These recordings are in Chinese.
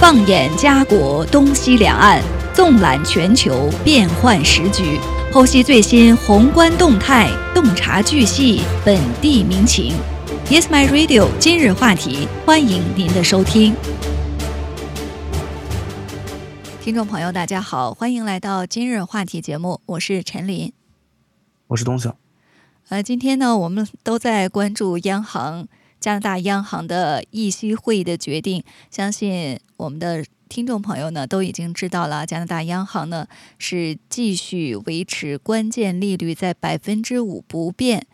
放眼家国东西两岸，纵览全球变幻时局，剖析最新宏观动态，洞察巨细本地民情。Yes, my radio。今日话题，欢迎您的收听。听众朋友，大家好，欢迎来到今日话题节目，我是陈琳，我是东晓。呃，今天呢，我们都在关注央行。加拿大央行的议息会议的决定，相信我们的听众朋友呢都已经知道了。加拿大央行呢是继续维持关键利率在百分之五不变，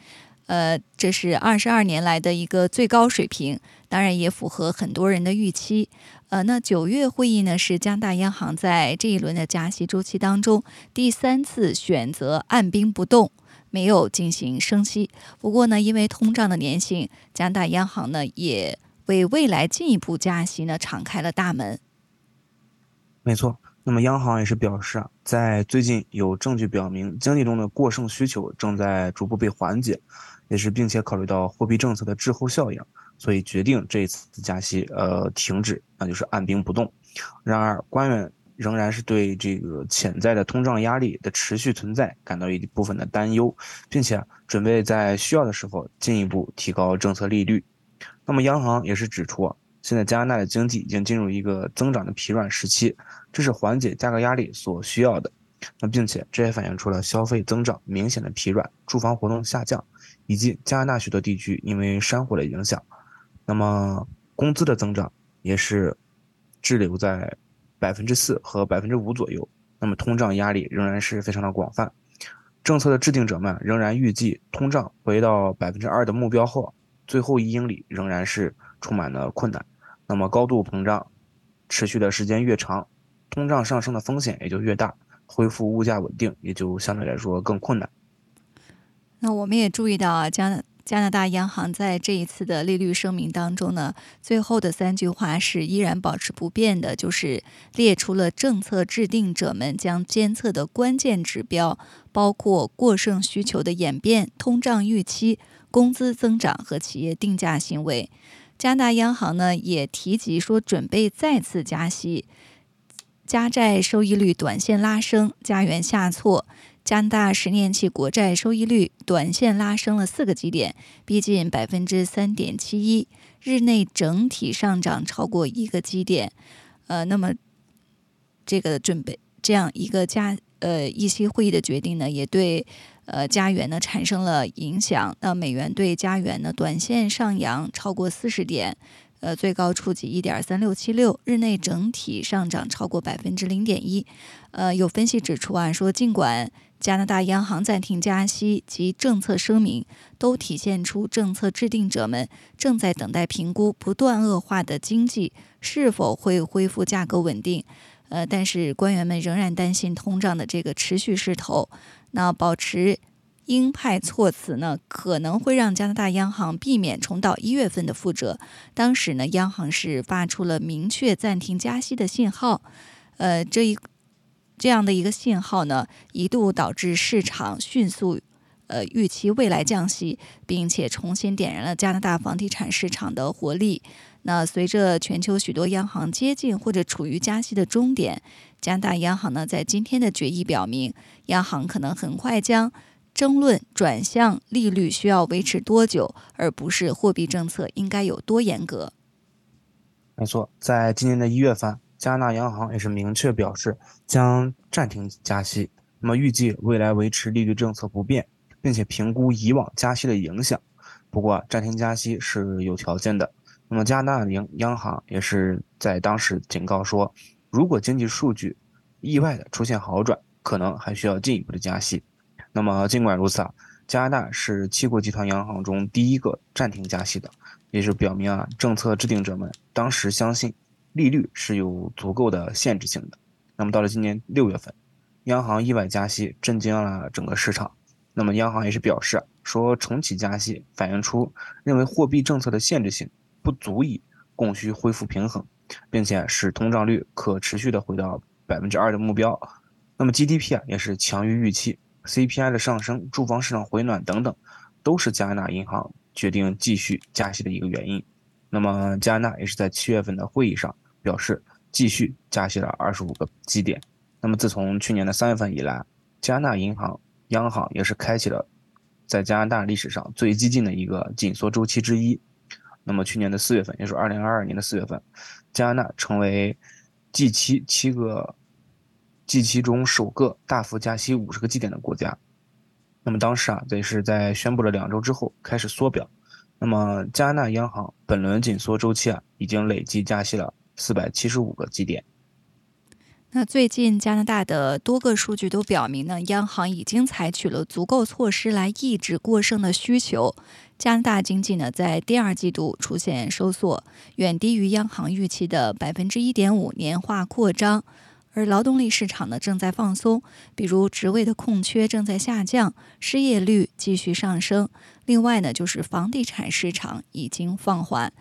呃，这是二十二年来的一个最高水平，当然也符合很多人的预期。呃，那九月会议呢是加拿大央行在这一轮的加息周期当中第三次选择按兵不动。没有进行升息，不过呢，因为通胀的粘性，加拿大央行呢也为未来进一步加息呢敞开了大门。没错，那么央行也是表示啊，在最近有证据表明经济中的过剩需求正在逐步被缓解，也是并且考虑到货币政策的滞后效应，所以决定这一次加息呃停止，那就是按兵不动。然而官员。仍然是对这个潜在的通胀压力的持续存在感到一部分的担忧，并且准备在需要的时候进一步提高政策利率。那么央行也是指出，现在加拿大的经济已经进入一个增长的疲软时期，这是缓解价格压力所需要的。那并且这也反映出了消费增长明显的疲软、住房活动下降，以及加拿大许多地区因为山火的影响，那么工资的增长也是滞留在。百分之四和百分之五左右，那么通胀压力仍然是非常的广泛。政策的制定者们仍然预计，通胀回到百分之二的目标后，最后一英里仍然是充满了困难。那么高度膨胀持续的时间越长，通胀上升的风险也就越大，恢复物价稳定也就相对来说更困难。那我们也注意到啊，加。加拿大央行在这一次的利率声明当中呢，最后的三句话是依然保持不变的，就是列出了政策制定者们将监测的关键指标，包括过剩需求的演变、通胀预期、工资增长和企业定价行为。加拿大央行呢也提及说，准备再次加息，加债收益率短线拉升，加元下挫。加拿大十年期国债收益率短线拉升了四个基点，逼近百分之三点七一，日内整体上涨超过一个基点。呃，那么这个准备这样一个加呃议息会议的决定呢，也对呃加元呢产生了影响。那美元对加元呢短线上扬超过四十点。呃，最高触及一点三六七六，日内整体上涨超过百分之零点一。呃，有分析指出啊，说尽管加拿大央行暂停加息及政策声明都体现出政策制定者们正在等待评估不断恶化的经济是否会恢复价格稳定，呃，但是官员们仍然担心通胀的这个持续势头，那保持。鹰派措辞呢，可能会让加拿大央行避免重蹈一月份的覆辙。当时呢，央行是发出了明确暂停加息的信号，呃，这一这样的一个信号呢，一度导致市场迅速呃预期未来降息，并且重新点燃了加拿大房地产市场的活力。那随着全球许多央行接近或者处于加息的终点，加拿大央行呢，在今天的决议表明，央行可能很快将。争论转向利率需要维持多久，而不是货币政策应该有多严格。没错，在今年的一月份，加拿大央行也是明确表示将暂停加息，那么预计未来维持利率政策不变，并且评估以往加息的影响。不过，暂停加息是有条件的。那么，加拿大央央行也是在当时警告说，如果经济数据意外的出现好转，可能还需要进一步的加息。那么，尽管如此啊，加拿大是七国集团央行中第一个暂停加息的，也就表明啊，政策制定者们当时相信利率是有足够的限制性的。那么，到了今年六月份，央行意外加息，震惊了整个市场。那么，央行也是表示说，重启加息反映出认为货币政策的限制性不足以供需恢复平衡，并且使通胀率可持续的回到百分之二的目标。那么，GDP 啊也是强于预期。CPI 的上升、住房市场回暖等等，都是加拿大银行决定继续加息的一个原因。那么，加拿大也是在七月份的会议上表示，继续加息了二十五个基点。那么自从去年的三月份以来，加拿大银行央行也是开启了在加拿大历史上最激进的一个紧缩周期之一。那么去年的四月份，也是二零二二年的四月份，加拿大成为 G 七七个 G 七中首个大幅加息五十个基点的国家。那么当时啊，这是在宣布了两周之后开始缩表。那么加拿大央行本轮紧缩周期啊，已经累计加息了四百七十五个基点。那最近加拿大的多个数据都表明呢，央行已经采取了足够措施来抑制过剩的需求。加拿大经济呢，在第二季度出现收缩，远低于央行预期的百分之一点五年化扩张。而劳动力市场呢正在放松，比如职位的空缺正在下降，失业率继续上升。另外呢，就是房地产市场已经放缓。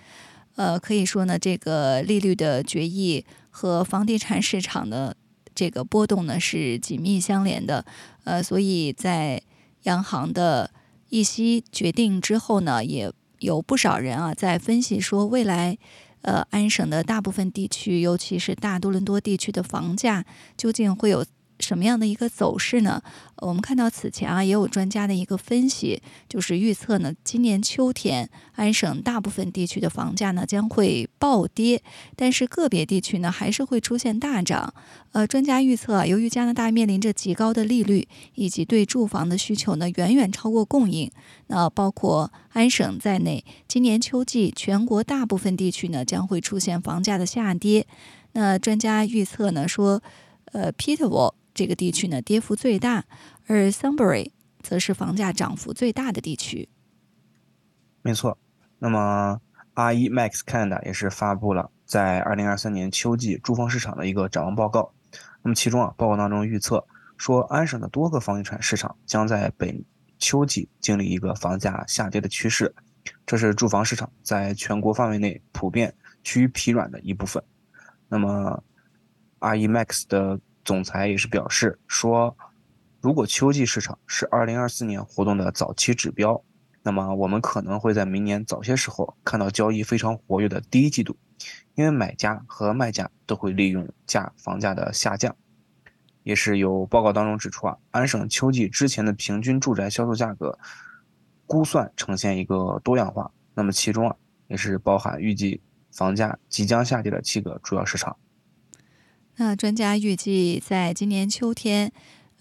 呃，可以说呢，这个利率的决议和房地产市场的这个波动呢是紧密相连的。呃，所以在央行的议息决定之后呢，也有不少人啊在分析说未来。呃，安省的大部分地区，尤其是大多伦多地区的房价，究竟会有？什么样的一个走势呢？我们看到此前啊，也有专家的一个分析，就是预测呢，今年秋天安省大部分地区的房价呢将会暴跌，但是个别地区呢还是会出现大涨。呃，专家预测，由于加拿大面临着极高的利率，以及对住房的需求呢远远超过供应，那包括安省在内，今年秋季全国大部分地区呢将会出现房价的下跌。那专家预测呢说，呃，Peterville。这个地区呢，跌幅最大，而 Sunbury 则是房价涨幅最大的地区。没错，那么 RE Max Canada 也是发布了在二零二三年秋季住房市场的一个展望报告。那么其中啊，报告当中预测说，安省的多个房地产市场将在本秋季经历一个房价下跌的趋势，这是住房市场在全国范围内普遍趋于疲软的一部分。那么 RE Max 的总裁也是表示说，如果秋季市场是2024年活动的早期指标，那么我们可能会在明年早些时候看到交易非常活跃的第一季度，因为买家和卖家都会利用价房价的下降。也是有报告当中指出啊，安省秋季之前的平均住宅销售价格估算呈现一个多样化，那么其中啊也是包含预计房价即将下跌的七个主要市场。那专家预计，在今年秋天，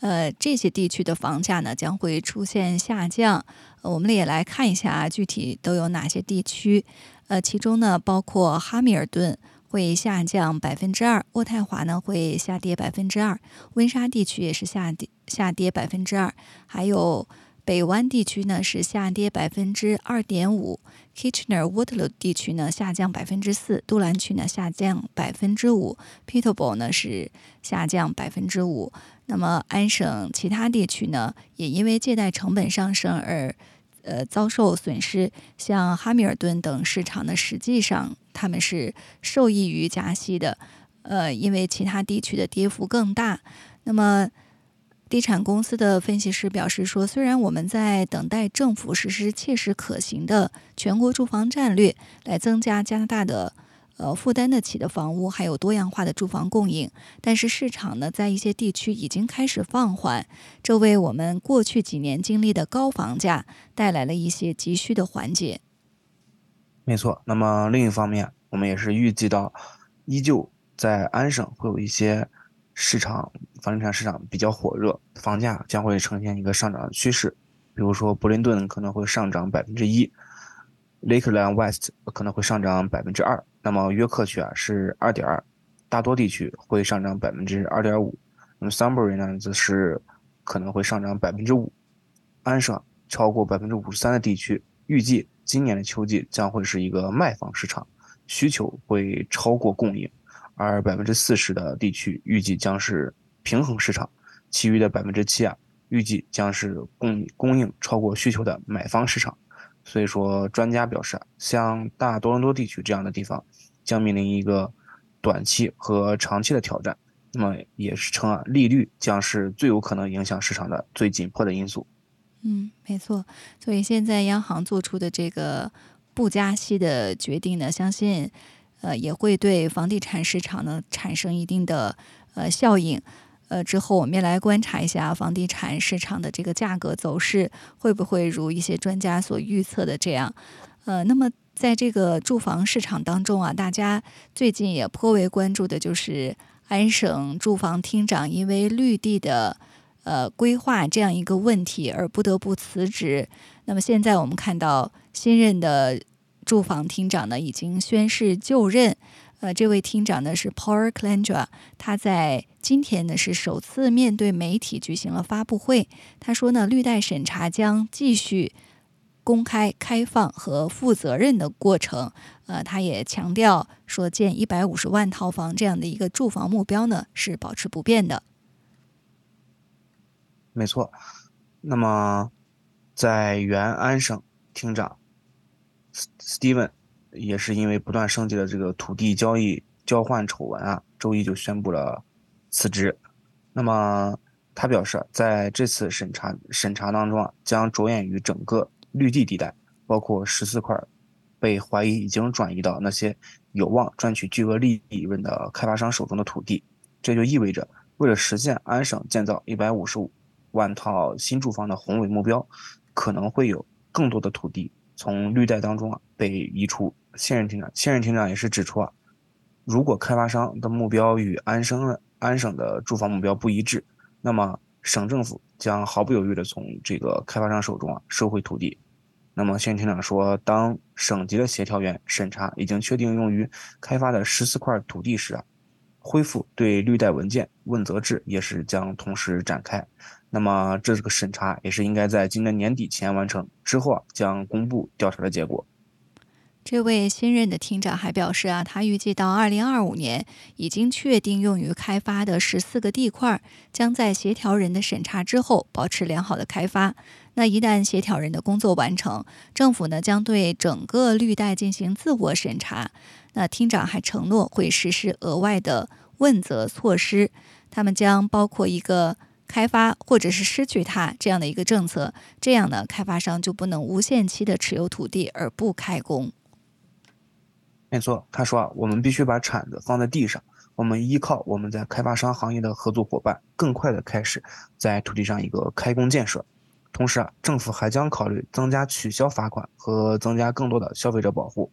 呃，这些地区的房价呢将会出现下降。我们也来看一下具体都有哪些地区。呃，其中呢包括哈密尔顿会下降百分之二，渥太华呢会下跌百分之二，温莎地区也是下跌下跌百分之二，还有。北湾地区呢是下跌百分之二点五，Kitchener Waterloo 地区呢下降百分之四，杜兰区呢下降百分之五，Peterborough 呢是下降百分之五。那么安省其他地区呢也因为借贷成本上升而呃遭受损失，像哈密尔顿等市场呢实际上他们是受益于加息的，呃因为其他地区的跌幅更大。那么地产公司的分析师表示说：“虽然我们在等待政府实施切实可行的全国住房战略，来增加加拿大的呃负担得起的房屋，还有多样化的住房供应，但是市场呢在一些地区已经开始放缓，这为我们过去几年经历的高房价带来了一些急需的缓解。”没错。那么另一方面，我们也是预计到，依旧在安省会有一些。市场房地产市场比较火热，房价将会呈现一个上涨的趋势。比如说，柏林顿可能会上涨百分之一，Lakeland West 可能会上涨百分之二。那么约克区啊是二点二，大多地区会上涨百分之二点五。那么 Sunbury 呢则是可能会上涨百分之五。安省超过百分之五十三的地区预计今年的秋季将会是一个卖房市场，需求会超过供应。而百分之四十的地区预计将是平衡市场，其余的百分之七啊，预计将是供供应超过需求的买方市场。所以说，专家表示啊，像大多伦多地区这样的地方，将面临一个短期和长期的挑战。那么也是称啊，利率将是最有可能影响市场的最紧迫的因素。嗯，没错。所以现在央行做出的这个不加息的决定呢，相信。呃，也会对房地产市场呢产生一定的呃效应。呃，之后我们也来观察一下房地产市场的这个价格走势，会不会如一些专家所预测的这样？呃，那么在这个住房市场当中啊，大家最近也颇为关注的就是安省住房厅长因为绿地的呃规划这样一个问题而不得不辞职。那么现在我们看到新任的住房厅长呢已经宣誓就任。呃，这位厅长呢是 Paul Clandra，他在今天呢是首次面对媒体举行了发布会。他说呢，绿带审查将继续公开、开放和负责任的过程。呃，他也强调说，建一百五十万套房这样的一个住房目标呢是保持不变的。没错。那么，在原安省厅长 Steven。也是因为不断升级的这个土地交易交换丑闻啊，周一就宣布了辞职。那么他表示，在这次审查审查当中啊，将着眼于整个绿地地带，包括十四块被怀疑已经转移到那些有望赚取巨额利润的开发商手中的土地。这就意味着，为了实现安省建造一百五十五万套新住房的宏伟目标，可能会有更多的土地从绿带当中啊被移出。现任厅长，现任厅长也是指出啊，如果开发商的目标与安省安省的住房目标不一致，那么省政府将毫不犹豫地从这个开发商手中啊收回土地。那么现任厅长说，当省级的协调员审查已经确定用于开发的十四块土地时啊，恢复对绿带文件问责制也是将同时展开。那么这个审查也是应该在今年年底前完成，之后啊将公布调查的结果。这位新任的厅长还表示啊，他预计到二零二五年，已经确定用于开发的十四个地块，将在协调人的审查之后保持良好的开发。那一旦协调人的工作完成，政府呢将对整个绿带进行自我审查。那厅长还承诺会实施额外的问责措施，他们将包括一个开发或者是失去它这样的一个政策，这样呢开发商就不能无限期的持有土地而不开工。没错，他说啊，我们必须把铲子放在地上，我们依靠我们在开发商行业的合作伙伴，更快的开始在土地上一个开工建设。同时啊，政府还将考虑增加取消罚款和增加更多的消费者保护。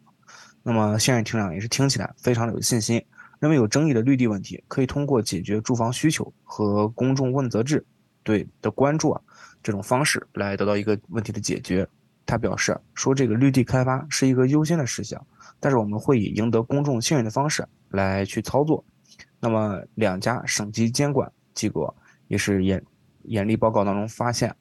那么现任厅长也是听起来非常的有信心，认为有争议的绿地问题可以通过解决住房需求和公众问责制对的关注啊这种方式来得到一个问题的解决。他表示说，这个绿地开发是一个优先的事项。但是我们会以赢得公众信任的方式来去操作。那么两家省级监管机构也是严严厉报告当中发现，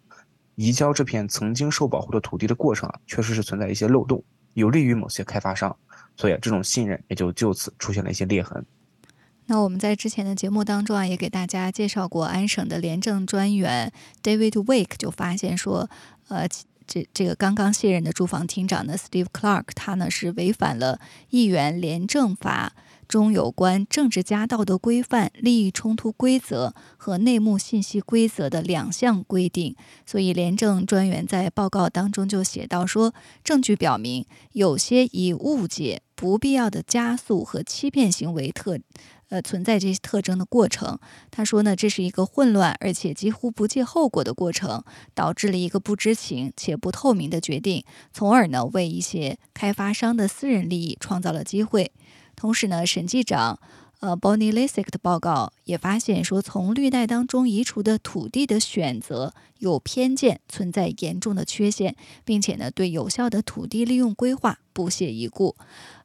移交这片曾经受保护的土地的过程啊，确实是存在一些漏洞，有利于某些开发商，所以这种信任也就就此出现了一些裂痕。那我们在之前的节目当中啊，也给大家介绍过安省的廉政专员 David Wake 就发现说，呃。这这个刚刚卸任的住房厅长呢，Steve Clark，他呢是违反了议员廉政法中有关政治家道德规范、利益冲突规则和内幕信息规则的两项规定，所以廉政专员在报告当中就写到说，证据表明有些以误解、不必要的加速和欺骗行为特。呃，存在这些特征的过程，他说呢，这是一个混乱而且几乎不计后果的过程，导致了一个不知情且不透明的决定，从而呢为一些开发商的私人利益创造了机会。同时呢，审计长呃 Bonnie Lisick 的报告也发现说，从绿带当中移除的土地的选择有偏见，存在严重的缺陷，并且呢对有效的土地利用规划不屑一顾。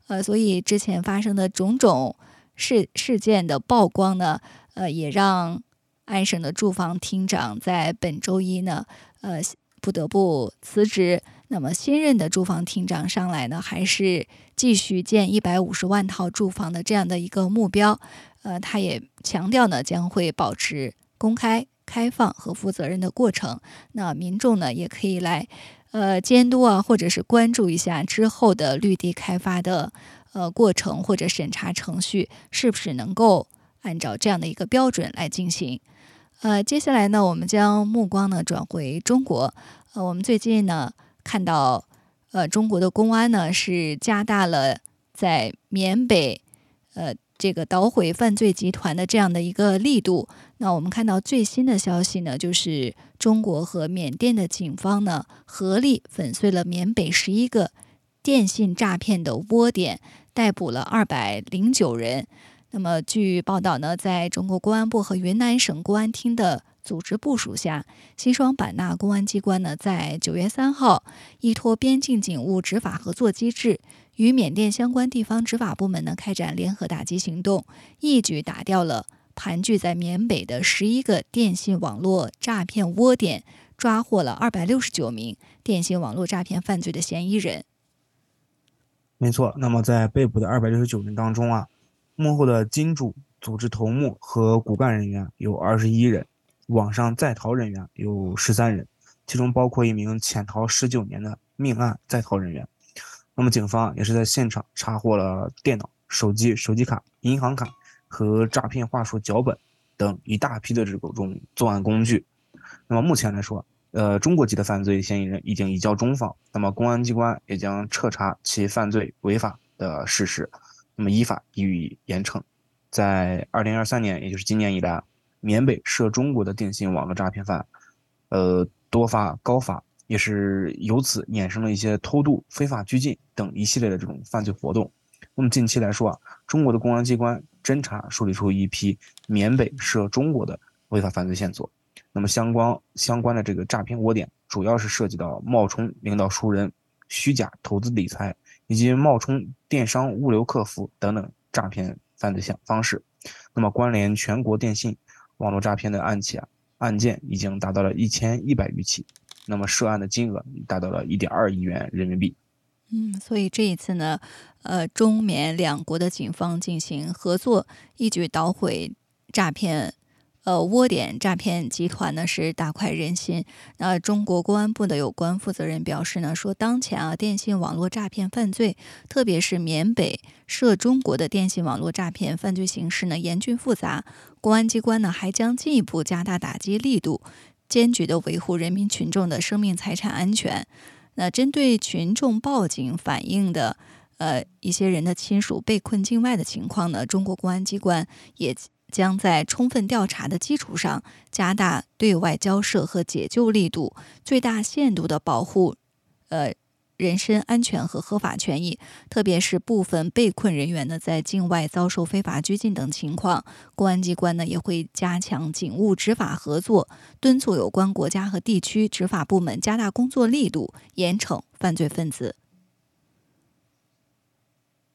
呃，所以之前发生的种种。事事件的曝光呢，呃，也让安省的住房厅长在本周一呢，呃，不得不辞职。那么新任的住房厅长上来呢，还是继续建一百五十万套住房的这样的一个目标。呃，他也强调呢，将会保持公开、开放和负责任的过程。那民众呢，也可以来，呃，监督啊，或者是关注一下之后的绿地开发的。呃，过程或者审查程序是不是能够按照这样的一个标准来进行？呃，接下来呢，我们将目光呢转回中国。呃，我们最近呢看到，呃，中国的公安呢是加大了在缅北，呃，这个捣毁犯罪集团的这样的一个力度。那我们看到最新的消息呢，就是中国和缅甸的警方呢合力粉碎了缅北十一个电信诈骗的窝点，逮捕了二百零九人。那么，据报道呢，在中国公安部和云南省公安厅的组织部署下，西双版纳公安机关呢，在九月三号依托边境警务执法合作机制，与缅甸相关地方执法部门呢开展联合打击行动，一举打掉了盘踞在缅北的十一个电信网络诈骗窝点，抓获了二百六十九名电信网络诈骗犯罪的嫌疑人。没错，那么在被捕的二百六十九人当中啊。幕后的金主、组织头目和骨干人员有二十一人，网上在逃人员有十三人，其中包括一名潜逃十九年的命案在逃人员。那么，警方也是在现场查获了电脑、手机、手机卡、银行卡和诈骗话术脚本等一大批的这种作案工具。那么，目前来说，呃，中国籍的犯罪嫌疑人已经移交中方，那么公安机关也将彻查其犯罪违法的事实。那么依法予以严惩。在二零二三年，也就是今年以来，缅北涉中国的电信网络诈骗犯，呃，多发高发，也是由此衍生了一些偷渡、非法拘禁等一系列的这种犯罪活动。那么近期来说啊，中国的公安机关侦查梳理出一批缅北涉中国的违法犯罪线索。那么相关相关的这个诈骗窝点，主要是涉及到冒充领导熟人、虚假投资理财。以及冒充电商物流客服等等诈骗犯罪项方式，那么关联全国电信网络诈骗的案件，案件已经达到了一千一百余起，那么涉案的金额达到了一点二亿元人民币。嗯，所以这一次呢，呃，中缅两国的警方进行合作，一举捣毁诈骗。呃，窝点诈骗集团呢是大快人心。那中国公安部的有关负责人表示呢，说当前啊，电信网络诈骗犯罪，特别是缅北涉中国的电信网络诈骗犯罪形势呢严峻复杂。公安机关呢还将进一步加大打击力度，坚决的维护人民群众的生命财产安全。那针对群众报警反映的呃一些人的亲属被困境外的情况呢，中国公安机关也。将在充分调查的基础上，加大对外交涉和解救力度，最大限度地保护，呃，人身安全和合法权益。特别是部分被困人员呢，在境外遭受非法拘禁等情况，公安机关呢也会加强警务执法合作，敦促有关国家和地区执法部门加大工作力度，严惩犯罪分子。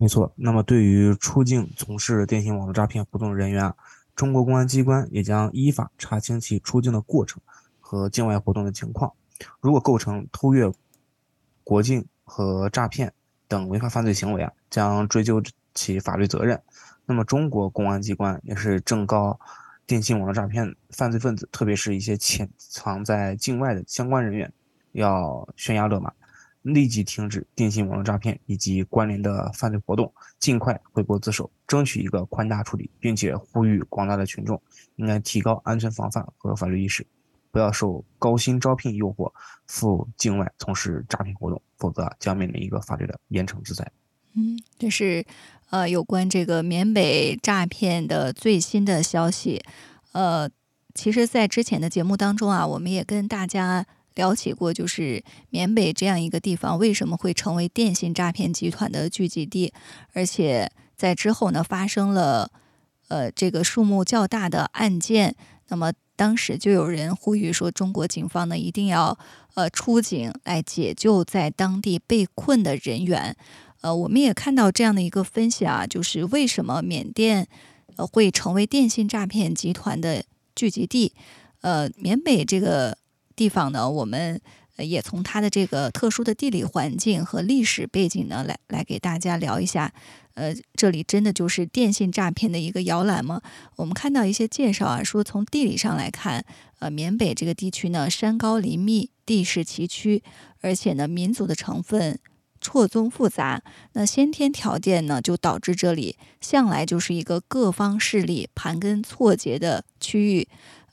没错，那么对于出境从事电信网络诈骗活动的人员啊，中国公安机关也将依法查清其出境的过程和境外活动的情况。如果构成偷越国境和诈骗等违法犯罪行为啊，将追究其法律责任。那么中国公安机关也是正告电信网络诈骗犯罪分子，特别是一些潜藏在境外的相关人员，要悬崖勒马。立即停止电信网络诈骗以及关联的犯罪活动，尽快回国自首，争取一个宽大处理，并且呼吁广大的群众应该提高安全防范和法律意识，不要受高薪招聘诱惑赴境外从事诈骗活动，否则将面临一个法律的严惩制裁。嗯，这是呃有关这个缅北诈骗的最新的消息。呃，其实，在之前的节目当中啊，我们也跟大家。聊起过，就是缅北这样一个地方为什么会成为电信诈骗集团的聚集地，而且在之后呢发生了呃这个数目较大的案件，那么当时就有人呼吁说，中国警方呢一定要呃出警来解救在当地被困的人员。呃，我们也看到这样的一个分析啊，就是为什么缅甸呃会成为电信诈骗集团的聚集地？呃，缅北这个。地方呢，我们也从它的这个特殊的地理环境和历史背景呢，来来给大家聊一下。呃，这里真的就是电信诈骗的一个摇篮吗？我们看到一些介绍啊，说从地理上来看，呃，缅北这个地区呢，山高林密，地势崎岖，而且呢，民族的成分错综复杂，那先天条件呢，就导致这里向来就是一个各方势力盘根错节的区域。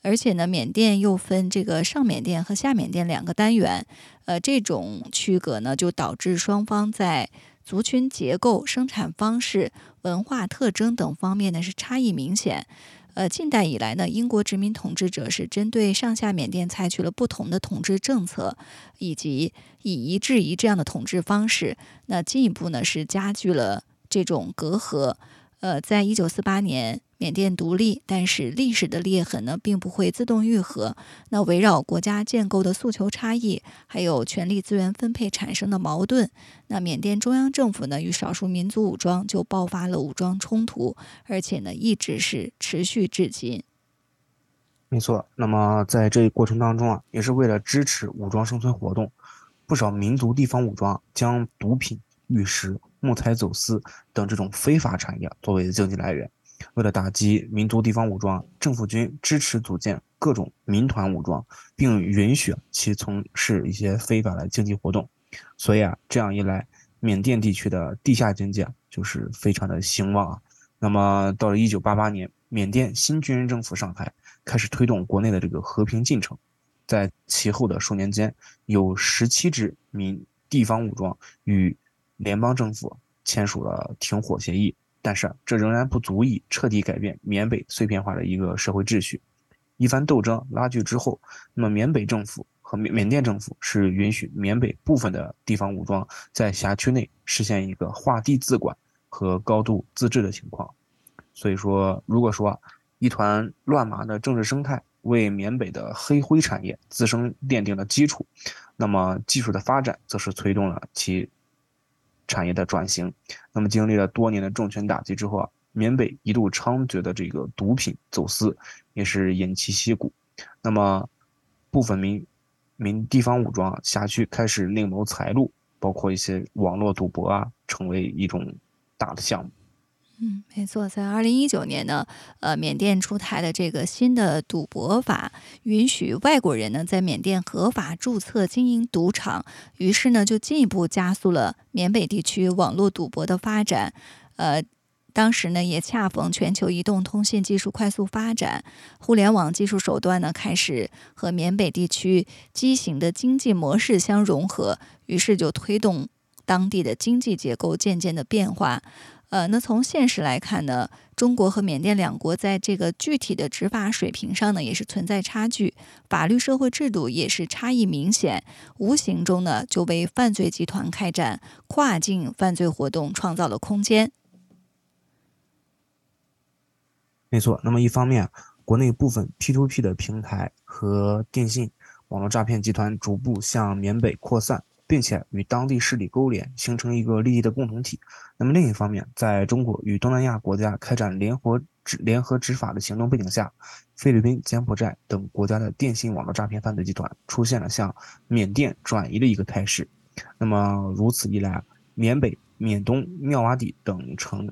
而且呢，缅甸又分这个上缅甸和下缅甸两个单元，呃，这种区隔呢，就导致双方在族群结构、生产方式、文化特征等方面呢是差异明显。呃，近代以来呢，英国殖民统治者是针对上下缅甸采取了不同的统治政策，以及以夷制夷这样的统治方式，那进一步呢是加剧了这种隔阂。呃，在一九四八年。缅甸独立，但是历史的裂痕呢，并不会自动愈合。那围绕国家建构的诉求差异，还有权力资源分配产生的矛盾，那缅甸中央政府呢与少数民族武装就爆发了武装冲突，而且呢一直是持续至今。没错，那么在这一过程当中啊，也是为了支持武装生存活动，不少民族地方武装将毒品、玉石、木材走私等这种非法产业作为经济来源。为了打击民族地方武装，政府军支持组建各种民团武装，并允许其从事一些非法的经济活动。所以啊，这样一来，缅甸地区的地下经济啊，就是非常的兴旺啊。那么到了1988年，缅甸新军人政府上台，开始推动国内的这个和平进程。在其后的数年间，有17支民地方武装与联邦政府签署了停火协议。但是这仍然不足以彻底改变缅北碎片化的一个社会秩序。一番斗争拉锯之后，那么缅北政府和缅缅甸政府是允许缅北部分的地方武装在辖区内实现一个划地自管和高度自治的情况。所以说，如果说一团乱麻的政治生态为缅北的黑灰产业滋生奠定了基础，那么技术的发展则是推动了其。产业的转型，那么经历了多年的重拳打击之后啊，缅北一度猖獗的这个毒品走私也是偃旗息鼓。那么部分民民地方武装辖区开始另谋财路，包括一些网络赌博啊，成为一种大的项目。嗯，没错，在二零一九年呢，呃，缅甸出台的这个新的赌博法，允许外国人呢在缅甸合法注册经营赌场，于是呢就进一步加速了缅北地区网络赌博的发展。呃，当时呢也恰逢全球移动通信技术快速发展，互联网技术手段呢开始和缅北地区畸形的经济模式相融合，于是就推动当地的经济结构渐渐的变化。呃，那从现实来看呢，中国和缅甸两国在这个具体的执法水平上呢，也是存在差距，法律社会制度也是差异明显，无形中呢，就为犯罪集团开展跨境犯罪活动创造了空间。没错，那么一方面，国内部分 P2P 的平台和电信网络诈骗集团逐步向缅北扩散。并且与当地势力勾连，形成一个利益的共同体。那么另一方面，在中国与东南亚国家开展联合执联合执法的行动背景下，菲律宾、柬埔寨等国家的电信网络诈骗犯罪集团出现了向缅甸转移的一个态势。那么如此一来，缅北、缅东、妙瓦底等城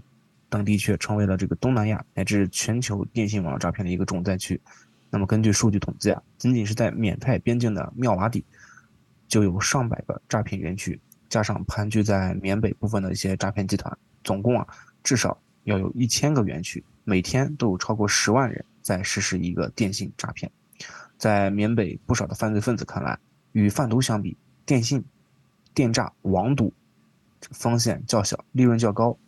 等地却成为了这个东南亚乃至全球电信网络诈骗的一个重灾区。那么根据数据统计啊，仅仅是在缅泰边境的妙瓦底。就有上百个诈骗园区，加上盘踞在缅北部分的一些诈骗集团，总共啊至少要有一千个园区，每天都有超过十万人在实施一个电信诈骗。在缅北不少的犯罪分子看来，与贩毒相比，电信、电诈、网赌风险较小，利润较高。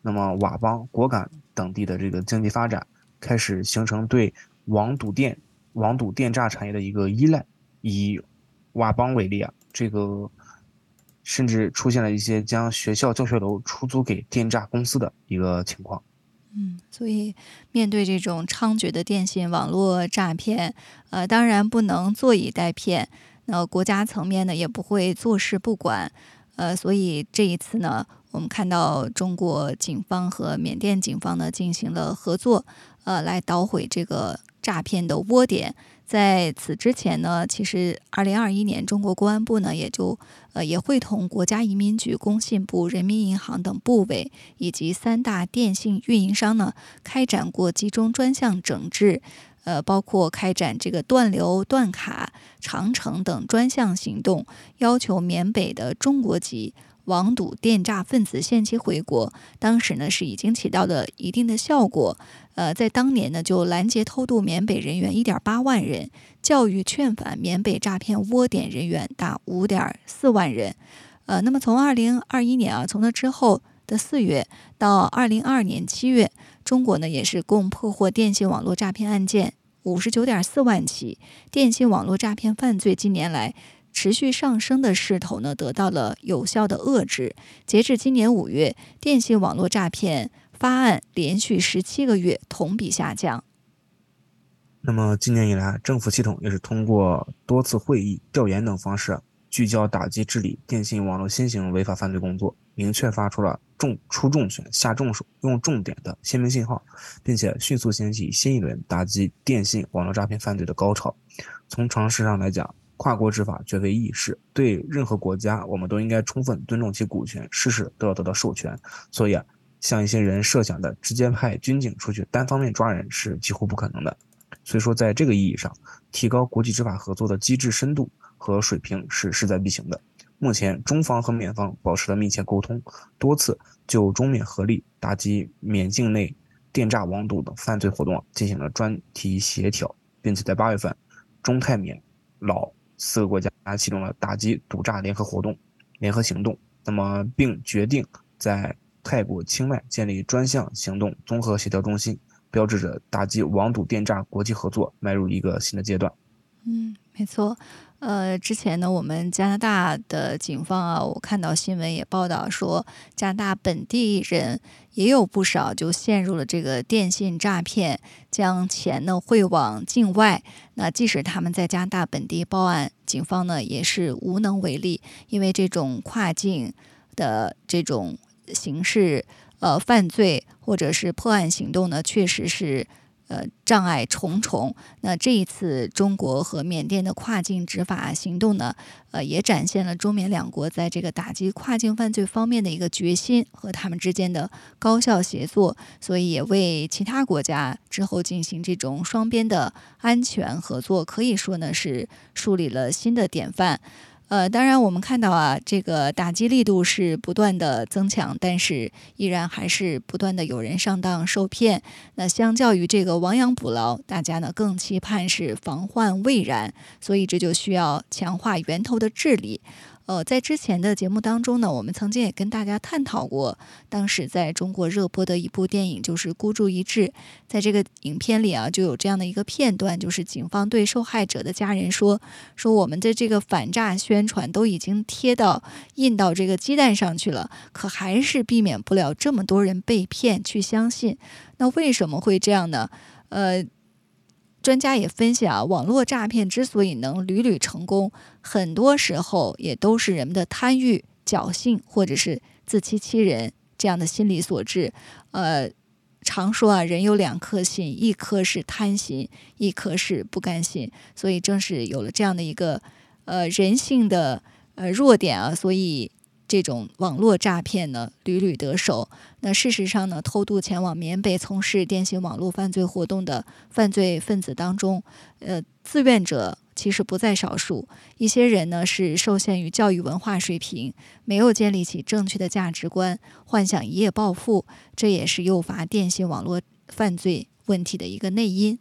那么佤邦、果敢等地的这个经济发展，开始形成对网赌电、网赌电诈产业的一个依赖，以。佤邦为例啊，这个甚至出现了一些将学校教学楼出租给电诈公司的一个情况。嗯，所以面对这种猖獗的电信网络诈骗，呃，当然不能坐以待骗。那国家层面呢，也不会坐视不管。呃，所以这一次呢，我们看到中国警方和缅甸警方呢进行了合作，呃，来捣毁这个诈骗的窝点。在此之前呢，其实二零二一年，中国公安部呢也就呃也会同国家移民局、工信部、人民银行等部委以及三大电信运营商呢开展过集中专项整治，呃，包括开展这个断流、断卡、长城等专项行动，要求缅北的中国籍。网赌电诈分子限期回国，当时呢是已经起到了一定的效果。呃，在当年呢就拦截偷渡缅北人员一点八万人，教育劝返缅北诈骗窝点人员达五点四万人。呃，那么从二零二一年啊，从那之后的四月到二零二二年七月，中国呢也是共破获电信网络诈骗案件五十九点四万起，电信网络诈骗犯罪近年来持续上升的势头呢得到了有效的遏制。截至今年五月，电信网络诈骗发案连续十七个月同比下降。那么今年以来，政府系统也是通过多次会议、调研等方式。聚焦打击治理电信网络新型违法犯罪工作，明确发出了重出重拳、下重手、用重点的鲜明信号，并且迅速掀起新一轮打击电信网络诈骗犯罪的高潮。从常识上来讲，跨国执法绝非易事，对任何国家，我们都应该充分尊重其股权，事事都要得到授权。所以啊，像一些人设想的直接派军警出去单方面抓人是几乎不可能的。所以说，在这个意义上，提高国际执法合作的机制深度。和水平是势在必行的。目前，中方和缅方保持了密切沟通，多次就中缅合力打击缅境内电诈网赌等犯罪活动进行了专题协调，并且在八月份，中泰缅老四个国家启动了打击赌诈联合活动、联合行动。那么，并决定在泰国清迈建立专项行动综合协调中心，标志着打击网赌电诈国际合作迈入一个新的阶段。嗯，没错。呃，之前呢，我们加拿大的警方啊，我看到新闻也报道说，加拿大本地人也有不少就陷入了这个电信诈骗，将钱呢汇往境外。那即使他们在加拿大本地报案，警方呢也是无能为力，因为这种跨境的这种形式，呃，犯罪或者是破案行动呢，确实是。呃，障碍重重。那这一次中国和缅甸的跨境执法行动呢，呃，也展现了中缅两国在这个打击跨境犯罪方面的一个决心和他们之间的高效协作，所以也为其他国家之后进行这种双边的安全合作，可以说呢是树立了新的典范。呃，当然，我们看到啊，这个打击力度是不断的增强，但是依然还是不断的有人上当受骗。那相较于这个亡羊补牢，大家呢更期盼是防患未然，所以这就需要强化源头的治理。呃，在之前的节目当中呢，我们曾经也跟大家探讨过，当时在中国热播的一部电影就是《孤注一掷》。在这个影片里啊，就有这样的一个片段，就是警方对受害者的家人说：“说我们的这个反诈宣传都已经贴到印到这个鸡蛋上去了，可还是避免不了这么多人被骗去相信。那为什么会这样呢？呃。”专家也分析啊，网络诈骗之所以能屡屡成功，很多时候也都是人们的贪欲、侥幸或者是自欺欺人这样的心理所致。呃，常说啊，人有两颗心，一颗是贪心，一颗是不甘心。所以正是有了这样的一个呃人性的呃弱点啊，所以。这种网络诈骗呢屡屡得手。那事实上呢，偷渡前往缅北从事电信网络犯罪活动的犯罪分子当中，呃，自愿者其实不在少数。一些人呢是受限于教育文化水平，没有建立起正确的价值观，幻想一夜暴富，这也是诱发电信网络犯罪问题的一个内因。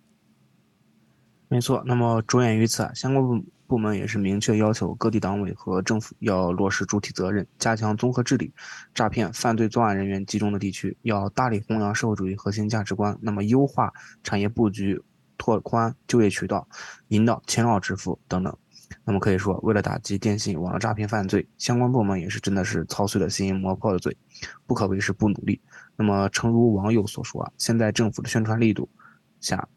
没错。那么着眼于此，相关部部。门也是明确要求各地党委和政府要落实主体责任，加强综合治理诈骗犯罪作案人员集中的地区，要大力弘扬社会主义核心价值观。那么，优化产业布局，拓宽就业渠道，引导勤劳致富等等。那么可以说，为了打击电信网络诈骗犯罪，相关部门也是真的是操碎了心磨破了嘴，不可谓是不努力。那么，诚如网友所说啊，现在政府的宣传力度下，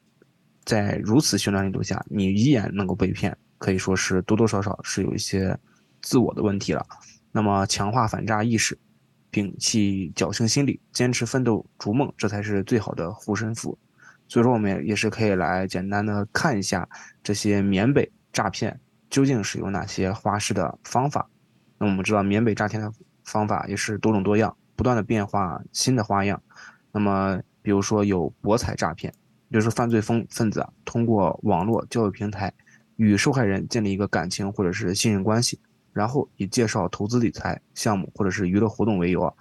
在如此宣传力度下，你依然能够被骗。可以说是多多少少是有一些自我的问题了。那么强化反诈意识，摒弃侥幸心理，坚持奋斗逐梦，这才是最好的护身符。所以说，我们也是可以来简单的看一下这些缅北诈骗究竟是有哪些花式的方法。那我们知道，缅北诈骗的方法也是多种多样，不断的变化新的花样。那么，比如说有博彩诈骗，就是犯罪分分子啊，通过网络交友平台。与受害人建立一个感情或者是信任关系，然后以介绍投资理财项目或者是娱乐活动为由啊，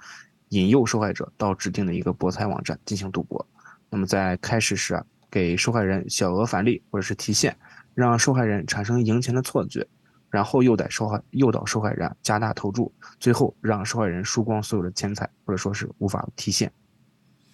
引诱受害者到指定的一个博彩网站进行赌博。那么在开始时啊，给受害人小额返利或者是提现，让受害人产生赢钱的错觉。然后诱导受害诱导受害人加大投注，最后让受害人输光所有的钱财，或者说是无法提现。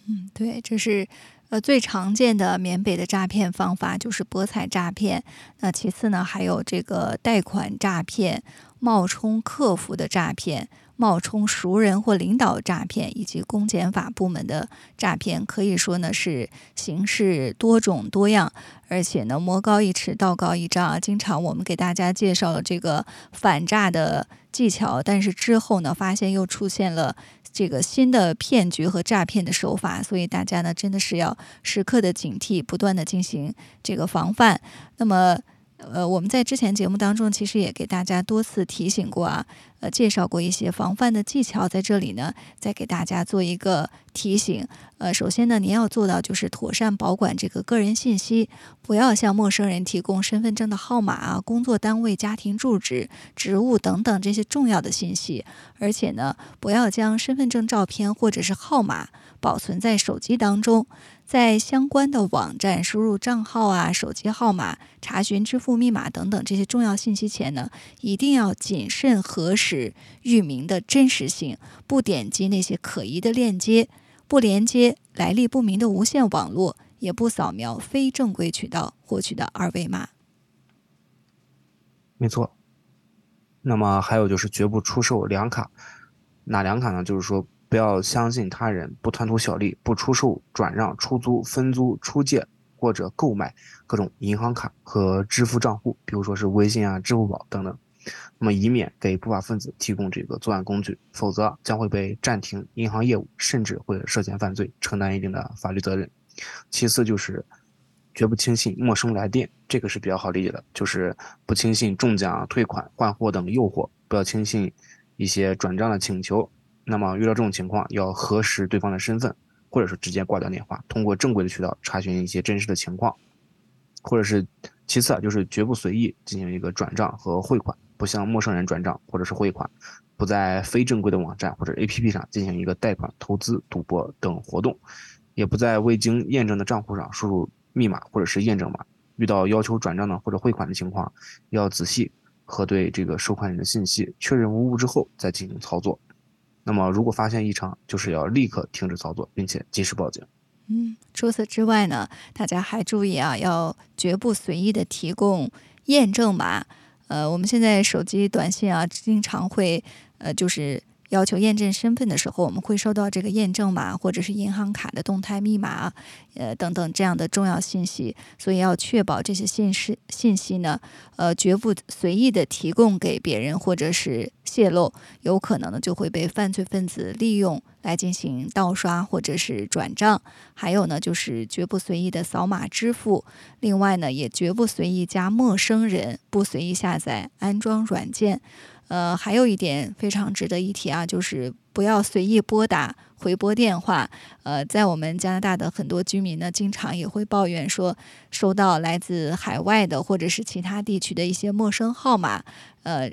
嗯，对，这是呃最常见的缅北的诈骗方法，就是博彩诈骗。那其次呢，还有这个贷款诈骗、冒充客服的诈骗。冒充熟人或领导诈骗，以及公检法部门的诈骗，可以说呢是形式多种多样，而且呢魔高一尺道高一丈啊。经常我们给大家介绍了这个反诈的技巧，但是之后呢发现又出现了这个新的骗局和诈骗的手法，所以大家呢真的是要时刻的警惕，不断的进行这个防范。那么。呃，我们在之前节目当中其实也给大家多次提醒过啊，呃，介绍过一些防范的技巧，在这里呢，再给大家做一个提醒。呃，首先呢，您要做到就是妥善保管这个个人信息，不要向陌生人提供身份证的号码啊、工作单位、家庭住址、职务等等这些重要的信息，而且呢，不要将身份证照片或者是号码保存在手机当中。在相关的网站输入账号啊、手机号码、查询支付密码等等这些重要信息前呢，一定要谨慎核实域名的真实性，不点击那些可疑的链接，不连接来历不明的无线网络，也不扫描非正规渠道获取的二维码。没错。那么还有就是绝不出售两卡，哪两卡呢？就是说。不要相信他人，不贪图小利，不出售、转让、出租、分租、出借或者购买各种银行卡和支付账户，比如说是微信啊、支付宝等等。那么，以免给不法分子提供这个作案工具，否则将会被暂停银行业务，甚至会涉嫌犯罪，承担一定的法律责任。其次就是绝不轻信陌生来电，这个是比较好理解的，就是不轻信中奖、退款、换货等诱惑，不要轻信一些转账的请求。那么遇到这种情况，要核实对方的身份，或者是直接挂断电话，通过正规的渠道查询一些真实的情况，或者是其次啊，就是绝不随意进行一个转账和汇款，不向陌生人转账或者是汇款，不在非正规的网站或者 APP 上进行一个贷款、投资、赌博等活动，也不在未经验证的账户上输入密码或者是验证码。遇到要求转账的或者汇款的情况，要仔细核对这个收款人的信息，确认无误之后再进行操作。那么，如果发现异常，就是要立刻停止操作，并且及时报警。嗯，除此之外呢，大家还注意啊，要绝不随意的提供验证码。呃，我们现在手机短信啊，经常会呃，就是。要求验证身份的时候，我们会收到这个验证码或者是银行卡的动态密码，呃等等这样的重要信息，所以要确保这些信息信息呢，呃绝不随意的提供给别人或者是泄露，有可能呢就会被犯罪分子利用来进行盗刷或者是转账。还有呢就是绝不随意的扫码支付，另外呢也绝不随意加陌生人，不随意下载安装软件。呃，还有一点非常值得一提啊，就是不要随意拨打回拨电话。呃，在我们加拿大的很多居民呢，经常也会抱怨说，收到来自海外的或者是其他地区的一些陌生号码，呃。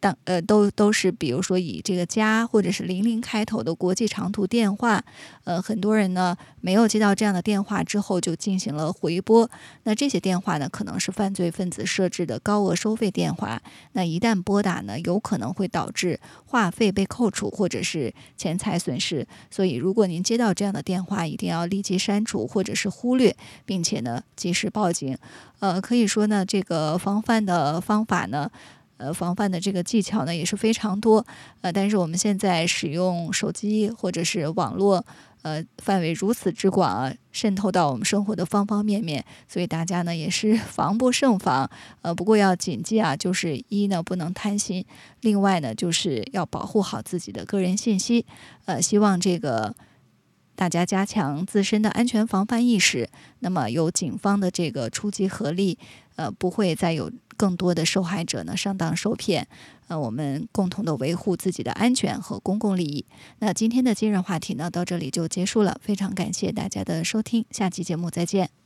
当呃都都是比如说以这个加或者是零零开头的国际长途电话，呃很多人呢没有接到这样的电话之后就进行了回拨，那这些电话呢可能是犯罪分子设置的高额收费电话，那一旦拨打呢有可能会导致话费被扣除或者是钱财损失，所以如果您接到这样的电话，一定要立即删除或者是忽略，并且呢及时报警。呃可以说呢这个防范的方法呢。呃，防范的这个技巧呢也是非常多，呃，但是我们现在使用手机或者是网络，呃，范围如此之广，渗透到我们生活的方方面面，所以大家呢也是 防不胜防。呃，不过要谨记啊，就是一呢不能贪心，另外呢就是要保护好自己的个人信息。呃，希望这个大家加强自身的安全防范意识，那么有警方的这个出击合力，呃，不会再有。更多的受害者呢上当受骗，呃，我们共同的维护自己的安全和公共利益。那今天的今日话题呢到这里就结束了，非常感谢大家的收听，下期节目再见。